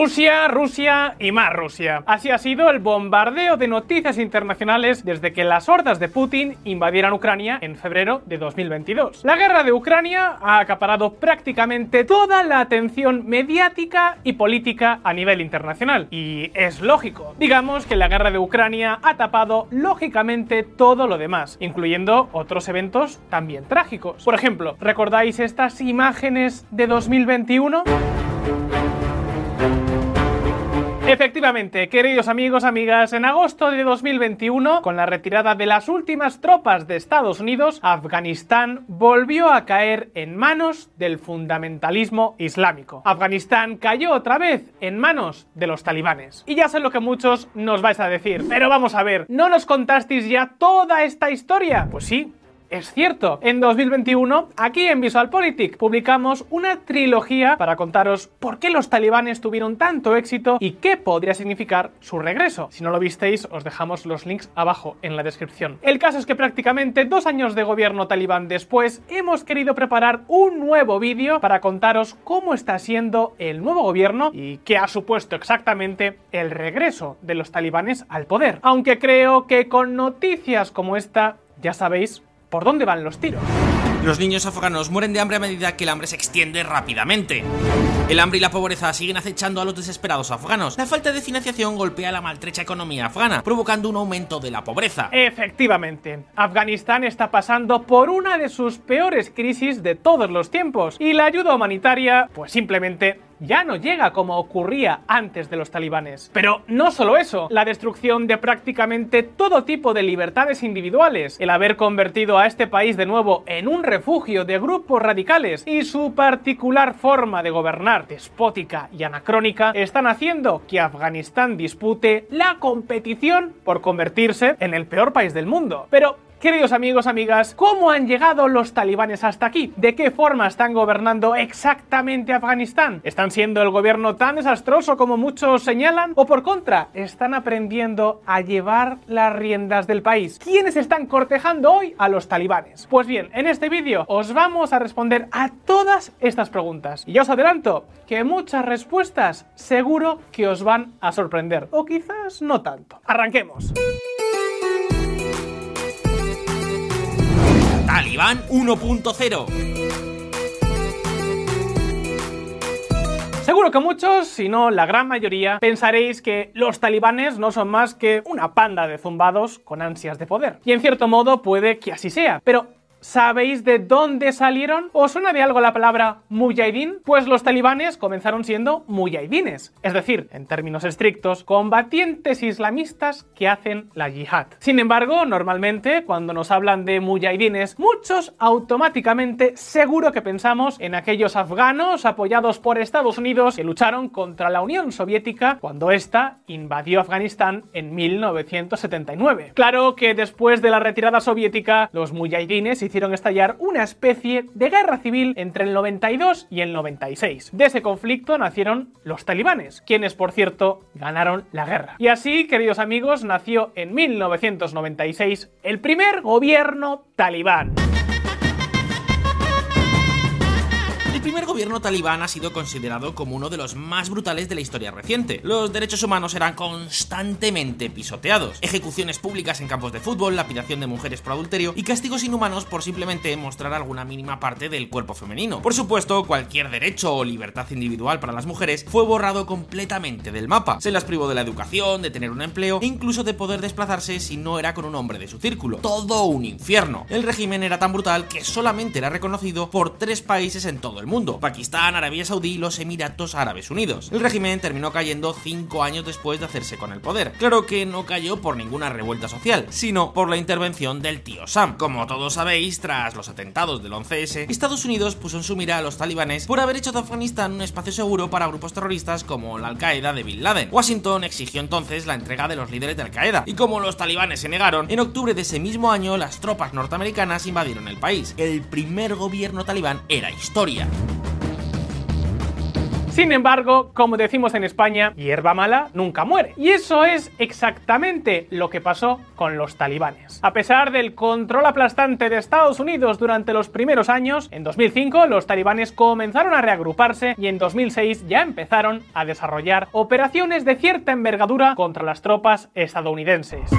Rusia, Rusia y más Rusia. Así ha sido el bombardeo de noticias internacionales desde que las hordas de Putin invadieran Ucrania en febrero de 2022. La guerra de Ucrania ha acaparado prácticamente toda la atención mediática y política a nivel internacional. Y es lógico. Digamos que la guerra de Ucrania ha tapado lógicamente todo lo demás, incluyendo otros eventos también trágicos. Por ejemplo, ¿recordáis estas imágenes de 2021? Efectivamente, queridos amigos, amigas, en agosto de 2021, con la retirada de las últimas tropas de Estados Unidos, Afganistán volvió a caer en manos del fundamentalismo islámico. Afganistán cayó otra vez en manos de los talibanes. Y ya sé lo que muchos nos vais a decir, pero vamos a ver, ¿no nos contasteis ya toda esta historia? Pues sí, es cierto. En 2021, aquí en VisualPolitik, publicamos una trilogía para contaros por qué los talibanes tuvieron tanto éxito y qué podría significar su regreso. Si no lo visteis, os dejamos los links abajo en la descripción. El caso es que prácticamente dos años de gobierno talibán después, hemos querido preparar un nuevo vídeo para contaros cómo está siendo el nuevo gobierno y qué ha supuesto exactamente el regreso de los talibanes al poder. Aunque creo que con noticias como esta, ya sabéis por dónde van los tiros. Los niños afganos mueren de hambre a medida que el hambre se extiende rápidamente. El hambre y la pobreza siguen acechando a los desesperados afganos. La falta de financiación golpea la maltrecha economía afgana, provocando un aumento de la pobreza. Efectivamente, Afganistán está pasando por una de sus peores crisis de todos los tiempos y la ayuda humanitaria, pues simplemente ya no llega como ocurría antes de los talibanes. Pero no solo eso, la destrucción de prácticamente todo tipo de libertades individuales, el haber convertido a este país de nuevo en un refugio de grupos radicales y su particular forma de gobernar, despótica y anacrónica, están haciendo que Afganistán dispute la competición por convertirse en el peor país del mundo. Pero Queridos amigos, amigas, ¿cómo han llegado los talibanes hasta aquí? ¿De qué forma están gobernando exactamente Afganistán? ¿Están siendo el gobierno tan desastroso como muchos señalan? ¿O por contra, están aprendiendo a llevar las riendas del país? ¿Quiénes están cortejando hoy a los talibanes? Pues bien, en este vídeo os vamos a responder a todas estas preguntas. Y ya os adelanto que muchas respuestas seguro que os van a sorprender. O quizás no tanto. Arranquemos. Talibán 1.0 Seguro que muchos, si no la gran mayoría, pensaréis que los talibanes no son más que una panda de zumbados con ansias de poder. Y en cierto modo puede que así sea, pero ¿Sabéis de dónde salieron? ¿Os suena de algo la palabra mujahidin? Pues los talibanes comenzaron siendo mujahidines, es decir, en términos estrictos, combatientes islamistas que hacen la yihad. Sin embargo, normalmente cuando nos hablan de mujahidines, muchos automáticamente seguro que pensamos en aquellos afganos apoyados por Estados Unidos que lucharon contra la Unión Soviética cuando ésta invadió Afganistán en 1979. Claro que después de la retirada soviética, los mujahidines hicieron estallar una especie de guerra civil entre el 92 y el 96. De ese conflicto nacieron los talibanes, quienes por cierto ganaron la guerra. Y así, queridos amigos, nació en 1996 el primer gobierno talibán. Gobierno talibán ha sido considerado como uno de los más brutales de la historia reciente. Los derechos humanos eran constantemente pisoteados, ejecuciones públicas en campos de fútbol, lapidación de mujeres por adulterio y castigos inhumanos por simplemente mostrar alguna mínima parte del cuerpo femenino. Por supuesto, cualquier derecho o libertad individual para las mujeres fue borrado completamente del mapa. Se las privó de la educación, de tener un empleo e incluso de poder desplazarse si no era con un hombre de su círculo. Todo un infierno. El régimen era tan brutal que solamente era reconocido por tres países en todo el mundo, Pakistán, Arabia Saudí y los Emiratos Árabes Unidos. El régimen terminó cayendo cinco años después de hacerse con el poder. Claro que no cayó por ninguna revuelta social, sino por la intervención del tío Sam. Como todos sabéis, tras los atentados del 11S, Estados Unidos puso en su mira a los talibanes por haber hecho de Afganistán un espacio seguro para grupos terroristas como la Al-Qaeda de Bin Laden. Washington exigió entonces la entrega de los líderes de Al-Qaeda, y como los talibanes se negaron, en octubre de ese mismo año las tropas norteamericanas invadieron el país. El primer gobierno talibán era historia. Sin embargo, como decimos en España, hierba mala nunca muere. Y eso es exactamente lo que pasó con los talibanes. A pesar del control aplastante de Estados Unidos durante los primeros años, en 2005 los talibanes comenzaron a reagruparse y en 2006 ya empezaron a desarrollar operaciones de cierta envergadura contra las tropas estadounidenses.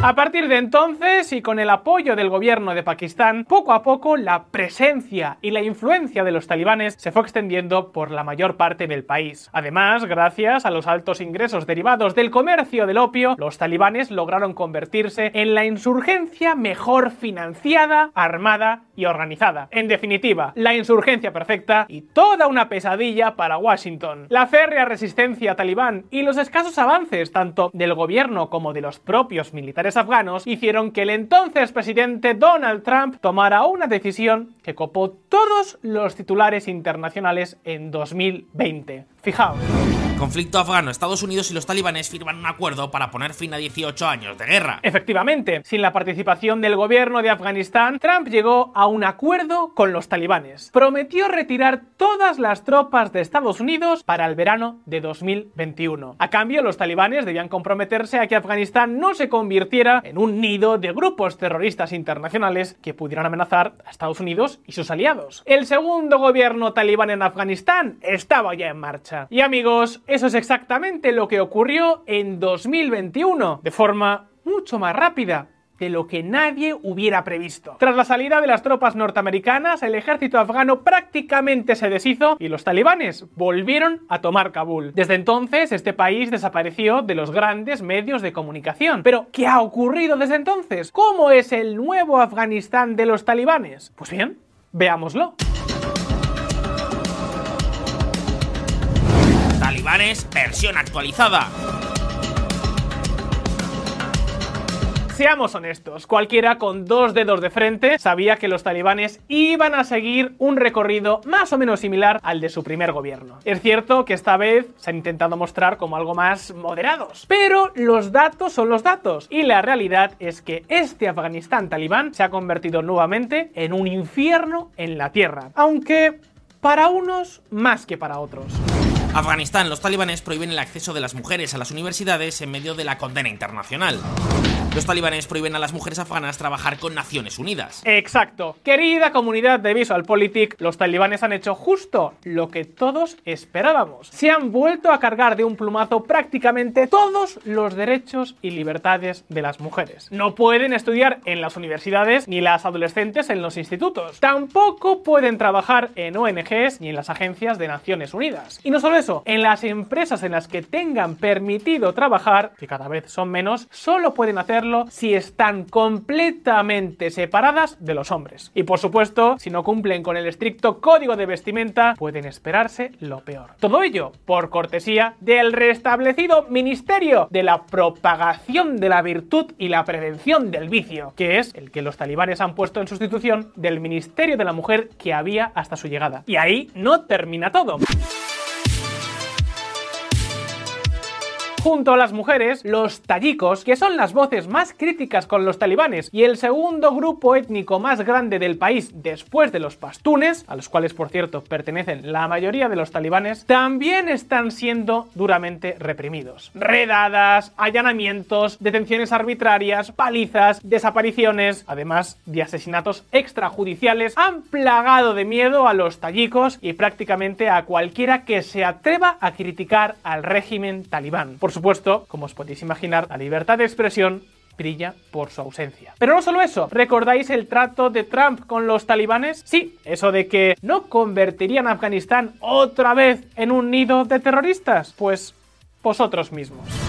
A partir de entonces, y con el apoyo del gobierno de Pakistán, poco a poco la presencia y la influencia de los talibanes se fue extendiendo por la mayor parte del país. Además, gracias a los altos ingresos derivados del comercio del opio, los talibanes lograron convertirse en la insurgencia mejor financiada, armada y organizada. En definitiva, la insurgencia perfecta y toda una pesadilla para Washington. La férrea resistencia talibán y los escasos avances tanto del gobierno como de los propios militares afganos hicieron que el entonces presidente Donald Trump tomara una decisión que copó todos los titulares internacionales en 2020. Fijaos. Conflicto afgano. Estados Unidos y los talibanes firman un acuerdo para poner fin a 18 años de guerra. Efectivamente, sin la participación del gobierno de Afganistán, Trump llegó a un acuerdo con los talibanes. Prometió retirar todas las tropas de Estados Unidos para el verano de 2021. A cambio, los talibanes debían comprometerse a que Afganistán no se convirtiera en un nido de grupos terroristas internacionales que pudieran amenazar a Estados Unidos y sus aliados. El segundo gobierno talibán en Afganistán estaba ya en marcha. Y amigos, eso es exactamente lo que ocurrió en 2021, de forma mucho más rápida de lo que nadie hubiera previsto. Tras la salida de las tropas norteamericanas, el ejército afgano prácticamente se deshizo y los talibanes volvieron a tomar Kabul. Desde entonces, este país desapareció de los grandes medios de comunicación. Pero, ¿qué ha ocurrido desde entonces? ¿Cómo es el nuevo Afganistán de los talibanes? Pues bien, veámoslo. Versión actualizada. Seamos honestos, cualquiera con dos dedos de frente sabía que los talibanes iban a seguir un recorrido más o menos similar al de su primer gobierno. Es cierto que esta vez se han intentado mostrar como algo más moderados, pero los datos son los datos y la realidad es que este Afganistán talibán se ha convertido nuevamente en un infierno en la tierra, aunque para unos más que para otros. Afganistán, los talibanes prohíben el acceso de las mujeres a las universidades en medio de la condena internacional. Los talibanes prohíben a las mujeres afganas trabajar con Naciones Unidas. Exacto. Querida comunidad de VisualPolitik, los talibanes han hecho justo lo que todos esperábamos. Se han vuelto a cargar de un plumazo prácticamente todos los derechos y libertades de las mujeres. No pueden estudiar en las universidades ni las adolescentes en los institutos. Tampoco pueden trabajar en ONGs ni en las agencias de Naciones Unidas. Y no solo eso, en las empresas en las que tengan permitido trabajar, que cada vez son menos, solo pueden si están completamente separadas de los hombres. Y por supuesto, si no cumplen con el estricto código de vestimenta, pueden esperarse lo peor. Todo ello por cortesía del restablecido Ministerio de la Propagación de la Virtud y la Prevención del Vicio, que es el que los talibanes han puesto en sustitución del Ministerio de la Mujer que había hasta su llegada. Y ahí no termina todo. Junto a las mujeres, los tayikos, que son las voces más críticas con los talibanes y el segundo grupo étnico más grande del país después de los pastunes, a los cuales por cierto pertenecen la mayoría de los talibanes, también están siendo duramente reprimidos. Redadas, allanamientos, detenciones arbitrarias, palizas, desapariciones, además de asesinatos extrajudiciales, han plagado de miedo a los tayikos y prácticamente a cualquiera que se atreva a criticar al régimen talibán. Supuesto, como os podéis imaginar, la libertad de expresión brilla por su ausencia. Pero no solo eso, ¿recordáis el trato de Trump con los talibanes? Sí, eso de que no convertirían a Afganistán otra vez en un nido de terroristas. Pues vosotros mismos.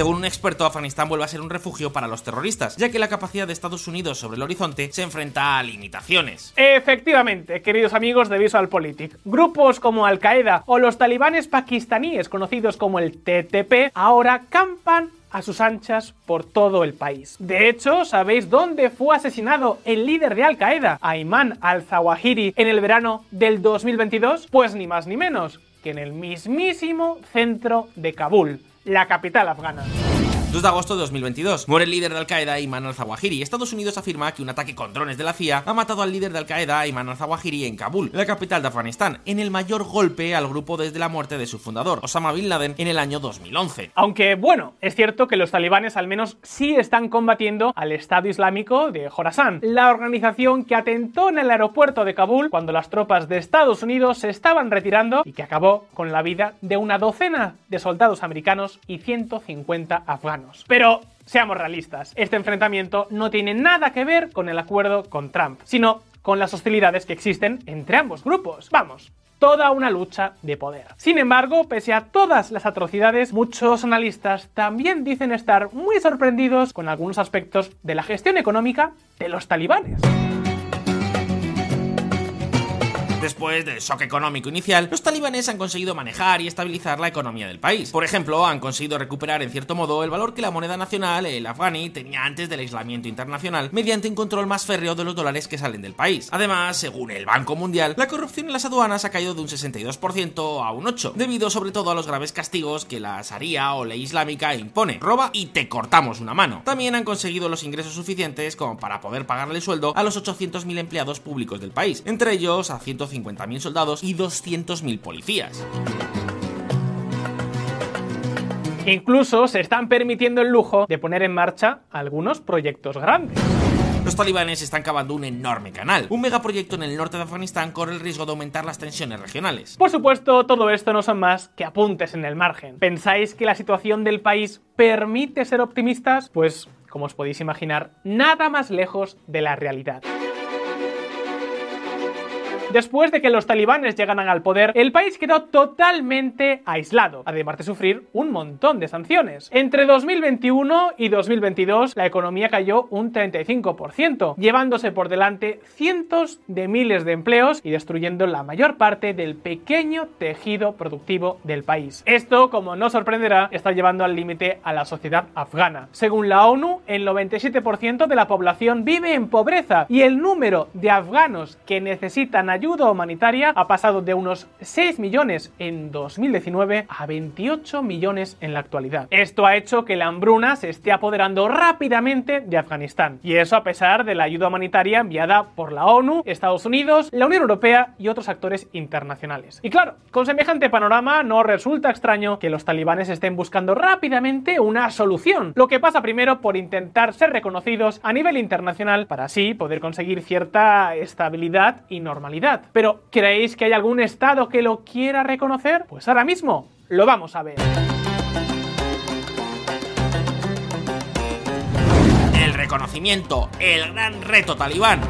Según un experto, Afganistán vuelve a ser un refugio para los terroristas, ya que la capacidad de Estados Unidos sobre el horizonte se enfrenta a limitaciones. Efectivamente, queridos amigos de VisualPolitik, grupos como Al-Qaeda o los talibanes pakistaníes conocidos como el TTP ahora campan a sus anchas por todo el país. De hecho, ¿sabéis dónde fue asesinado el líder de Al Qaeda, Ayman al-Zawahiri, en el verano del 2022? Pues ni más ni menos que en el mismísimo centro de Kabul, la capital afgana. 2 de agosto de 2022. Muere el líder de Al-Qaeda, Ayman al-Zawahiri. Estados Unidos afirma que un ataque con drones de la CIA ha matado al líder de Al-Qaeda, Ayman al-Zawahiri, en Kabul, la capital de Afganistán, en el mayor golpe al grupo desde la muerte de su fundador, Osama Bin Laden, en el año 2011. Aunque, bueno, es cierto que los talibanes al menos sí están combatiendo al Estado Islámico de Khorasan, la organización que atentó en el aeropuerto de Kabul cuando las tropas de Estados Unidos se estaban retirando y que acabó con la vida de una docena de soldados americanos y 150 afganos. Pero seamos realistas, este enfrentamiento no tiene nada que ver con el acuerdo con Trump, sino con las hostilidades que existen entre ambos grupos. Vamos, toda una lucha de poder. Sin embargo, pese a todas las atrocidades, muchos analistas también dicen estar muy sorprendidos con algunos aspectos de la gestión económica de los talibanes. Después del shock económico inicial, los talibanes han conseguido manejar y estabilizar la economía del país. Por ejemplo, han conseguido recuperar en cierto modo el valor que la moneda nacional, el afgani, tenía antes del aislamiento internacional, mediante un control más férreo de los dólares que salen del país. Además, según el Banco Mundial, la corrupción en las aduanas ha caído de un 62% a un 8%, debido sobre todo a los graves castigos que la Sharia o ley islámica impone. Roba y te cortamos una mano. También han conseguido los ingresos suficientes como para poder pagarle el sueldo a los 800.000 empleados públicos del país, entre ellos a 150 50.000 soldados y 200.000 policías. Incluso se están permitiendo el lujo de poner en marcha algunos proyectos grandes. Los talibanes están cavando un enorme canal. Un megaproyecto en el norte de Afganistán corre el riesgo de aumentar las tensiones regionales. Por supuesto, todo esto no son más que apuntes en el margen. ¿Pensáis que la situación del país permite ser optimistas? Pues, como os podéis imaginar, nada más lejos de la realidad. Después de que los talibanes llegaran al poder, el país quedó totalmente aislado, además de sufrir un montón de sanciones. Entre 2021 y 2022, la economía cayó un 35%, llevándose por delante cientos de miles de empleos y destruyendo la mayor parte del pequeño tejido productivo del país. Esto, como no sorprenderá, está llevando al límite a la sociedad afgana. Según la ONU, el 97% de la población vive en pobreza y el número de afganos que necesitan ayuda ayuda humanitaria ha pasado de unos 6 millones en 2019 a 28 millones en la actualidad. Esto ha hecho que la hambruna se esté apoderando rápidamente de Afganistán. Y eso a pesar de la ayuda humanitaria enviada por la ONU, Estados Unidos, la Unión Europea y otros actores internacionales. Y claro, con semejante panorama no resulta extraño que los talibanes estén buscando rápidamente una solución. Lo que pasa primero por intentar ser reconocidos a nivel internacional para así poder conseguir cierta estabilidad y normalidad. Pero, ¿creéis que hay algún Estado que lo quiera reconocer? Pues ahora mismo lo vamos a ver. El reconocimiento, el gran reto talibán.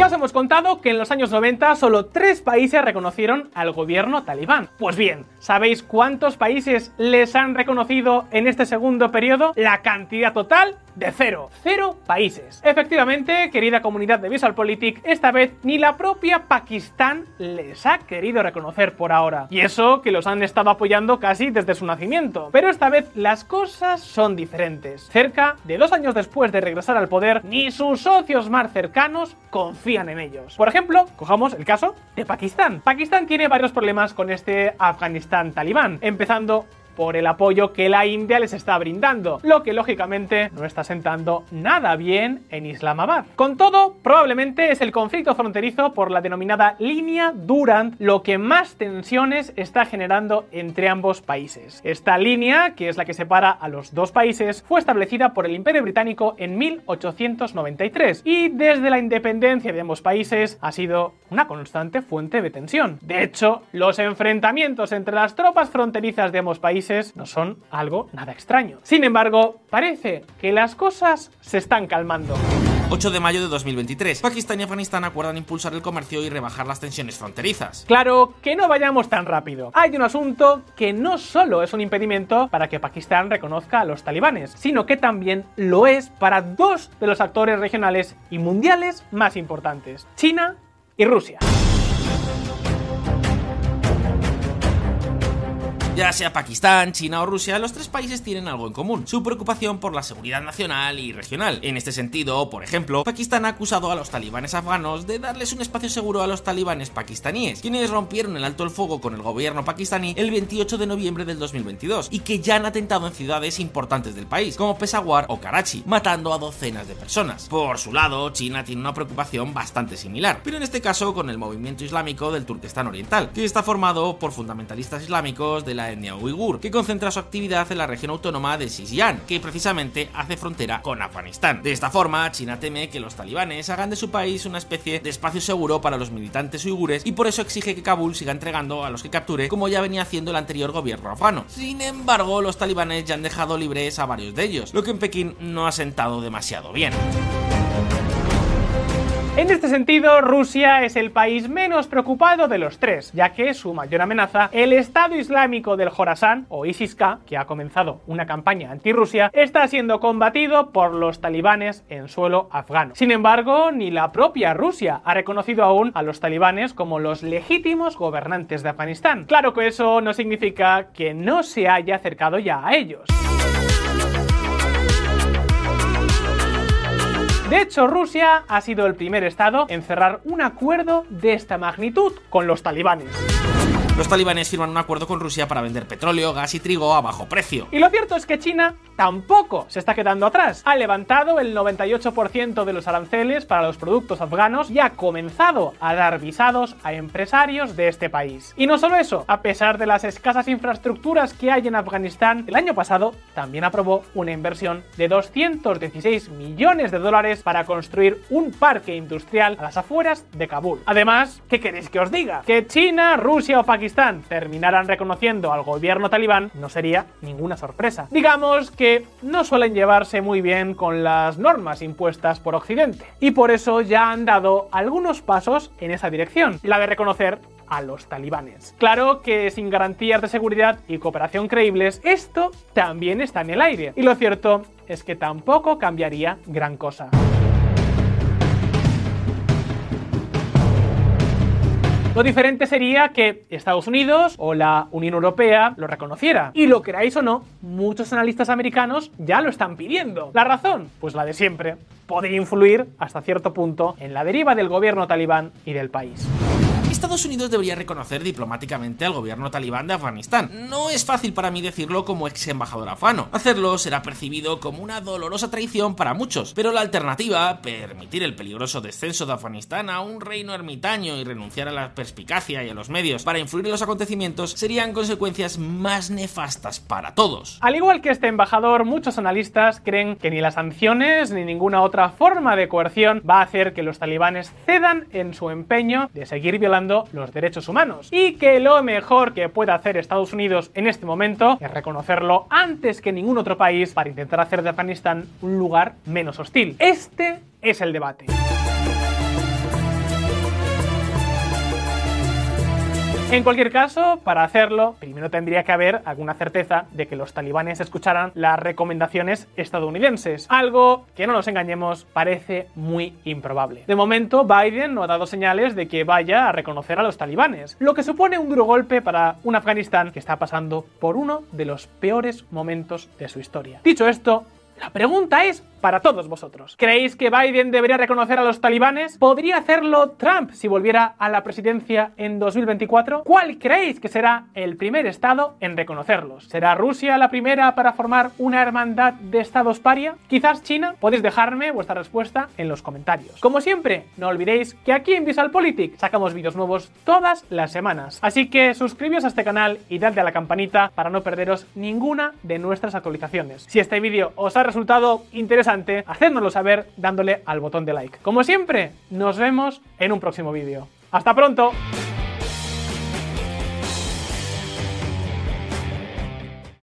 Ya os hemos contado que en los años 90 solo tres países reconocieron al gobierno talibán. Pues bien, ¿sabéis cuántos países les han reconocido en este segundo periodo? La cantidad total de cero. Cero países. Efectivamente, querida comunidad de VisualPolitik, esta vez ni la propia Pakistán les ha querido reconocer por ahora. Y eso que los han estado apoyando casi desde su nacimiento. Pero esta vez las cosas son diferentes. Cerca de dos años después de regresar al poder, ni sus socios más cercanos confían en ellos. Por ejemplo, cojamos el caso de Pakistán. Pakistán tiene varios problemas con este Afganistán talibán, empezando por el apoyo que la India les está brindando, lo que lógicamente no está sentando nada bien en Islamabad. Con todo, probablemente es el conflicto fronterizo por la denominada línea Durand lo que más tensiones está generando entre ambos países. Esta línea, que es la que separa a los dos países, fue establecida por el Imperio Británico en 1893 y desde la independencia de ambos países ha sido una constante fuente de tensión. De hecho, los enfrentamientos entre las tropas fronterizas de ambos países no son algo nada extraño. Sin embargo, parece que las cosas se están calmando. 8 de mayo de 2023. Pakistán y Afganistán acuerdan impulsar el comercio y rebajar las tensiones fronterizas. Claro que no vayamos tan rápido. Hay un asunto que no solo es un impedimento para que Pakistán reconozca a los talibanes, sino que también lo es para dos de los actores regionales y mundiales más importantes, China y Rusia. Ya sea Pakistán, China o Rusia, los tres países tienen algo en común, su preocupación por la seguridad nacional y regional. En este sentido, por ejemplo, Pakistán ha acusado a los talibanes afganos de darles un espacio seguro a los talibanes pakistaníes, quienes rompieron el alto el fuego con el gobierno pakistaní el 28 de noviembre del 2022 y que ya han atentado en ciudades importantes del país, como Peshawar o Karachi, matando a docenas de personas. Por su lado, China tiene una preocupación bastante similar, pero en este caso con el movimiento islámico del Turquestán Oriental, que está formado por fundamentalistas islámicos de la etnia uigur, que concentra su actividad en la región autónoma de Xinjiang, que precisamente hace frontera con Afganistán. De esta forma, China teme que los talibanes hagan de su país una especie de espacio seguro para los militantes uigures y por eso exige que Kabul siga entregando a los que capture como ya venía haciendo el anterior gobierno afgano. Sin embargo, los talibanes ya han dejado libres a varios de ellos, lo que en Pekín no ha sentado demasiado bien. En este sentido, Rusia es el país menos preocupado de los tres, ya que su mayor amenaza, el Estado Islámico del Jorasán, o ISIS-K, que ha comenzado una campaña anti-Rusia, está siendo combatido por los talibanes en suelo afgano. Sin embargo, ni la propia Rusia ha reconocido aún a los talibanes como los legítimos gobernantes de Afganistán. Claro que eso no significa que no se haya acercado ya a ellos. De hecho, Rusia ha sido el primer estado en cerrar un acuerdo de esta magnitud con los talibanes. Los talibanes firman un acuerdo con Rusia para vender petróleo, gas y trigo a bajo precio. Y lo cierto es que China tampoco se está quedando atrás. Ha levantado el 98% de los aranceles para los productos afganos y ha comenzado a dar visados a empresarios de este país. Y no solo eso, a pesar de las escasas infraestructuras que hay en Afganistán, el año pasado también aprobó una inversión de 216 millones de dólares para construir un parque industrial a las afueras de Kabul. Además, ¿qué queréis que os diga? Que China, Rusia o Pakistán terminaran reconociendo al gobierno talibán no sería ninguna sorpresa. Digamos que no suelen llevarse muy bien con las normas impuestas por Occidente y por eso ya han dado algunos pasos en esa dirección, la de reconocer a los talibanes. Claro que sin garantías de seguridad y cooperación creíbles, esto también está en el aire. Y lo cierto es que tampoco cambiaría gran cosa. Lo diferente sería que Estados Unidos o la Unión Europea lo reconociera. Y lo queráis o no, muchos analistas americanos ya lo están pidiendo. ¿La razón? Pues la de siempre. Podría influir hasta cierto punto en la deriva del gobierno talibán y del país. Estados Unidos debería reconocer diplomáticamente al gobierno talibán de Afganistán. No es fácil para mí decirlo como ex embajador afgano. Hacerlo será percibido como una dolorosa traición para muchos, pero la alternativa, permitir el peligroso descenso de Afganistán a un reino ermitaño y renunciar a la perspicacia y a los medios para influir en los acontecimientos, serían consecuencias más nefastas para todos. Al igual que este embajador, muchos analistas creen que ni las sanciones ni ninguna otra forma de coerción va a hacer que los talibanes cedan en su empeño de seguir violando los derechos humanos. Y que lo mejor que puede hacer Estados Unidos en este momento es reconocerlo antes que ningún otro país para intentar hacer de Afganistán un lugar menos hostil. Este es el debate. En cualquier caso, para hacerlo, primero tendría que haber alguna certeza de que los talibanes escucharan las recomendaciones estadounidenses, algo que no nos engañemos parece muy improbable. De momento, Biden no ha dado señales de que vaya a reconocer a los talibanes, lo que supone un duro golpe para un Afganistán que está pasando por uno de los peores momentos de su historia. Dicho esto, la pregunta es para todos vosotros. ¿Creéis que Biden debería reconocer a los talibanes? ¿Podría hacerlo Trump si volviera a la presidencia en 2024? ¿Cuál creéis que será el primer estado en reconocerlos? ¿Será Rusia la primera para formar una hermandad de estados paria? ¿Quizás China? Podéis dejarme vuestra respuesta en los comentarios. Como siempre, no olvidéis que aquí en VisualPolitik sacamos vídeos nuevos todas las semanas. Así que suscribíos a este canal y dadle a la campanita para no perderos ninguna de nuestras actualizaciones. Si este vídeo os ha resultado interesante, hacednoslo saber dándole al botón de like. Como siempre, nos vemos en un próximo vídeo. ¡Hasta pronto!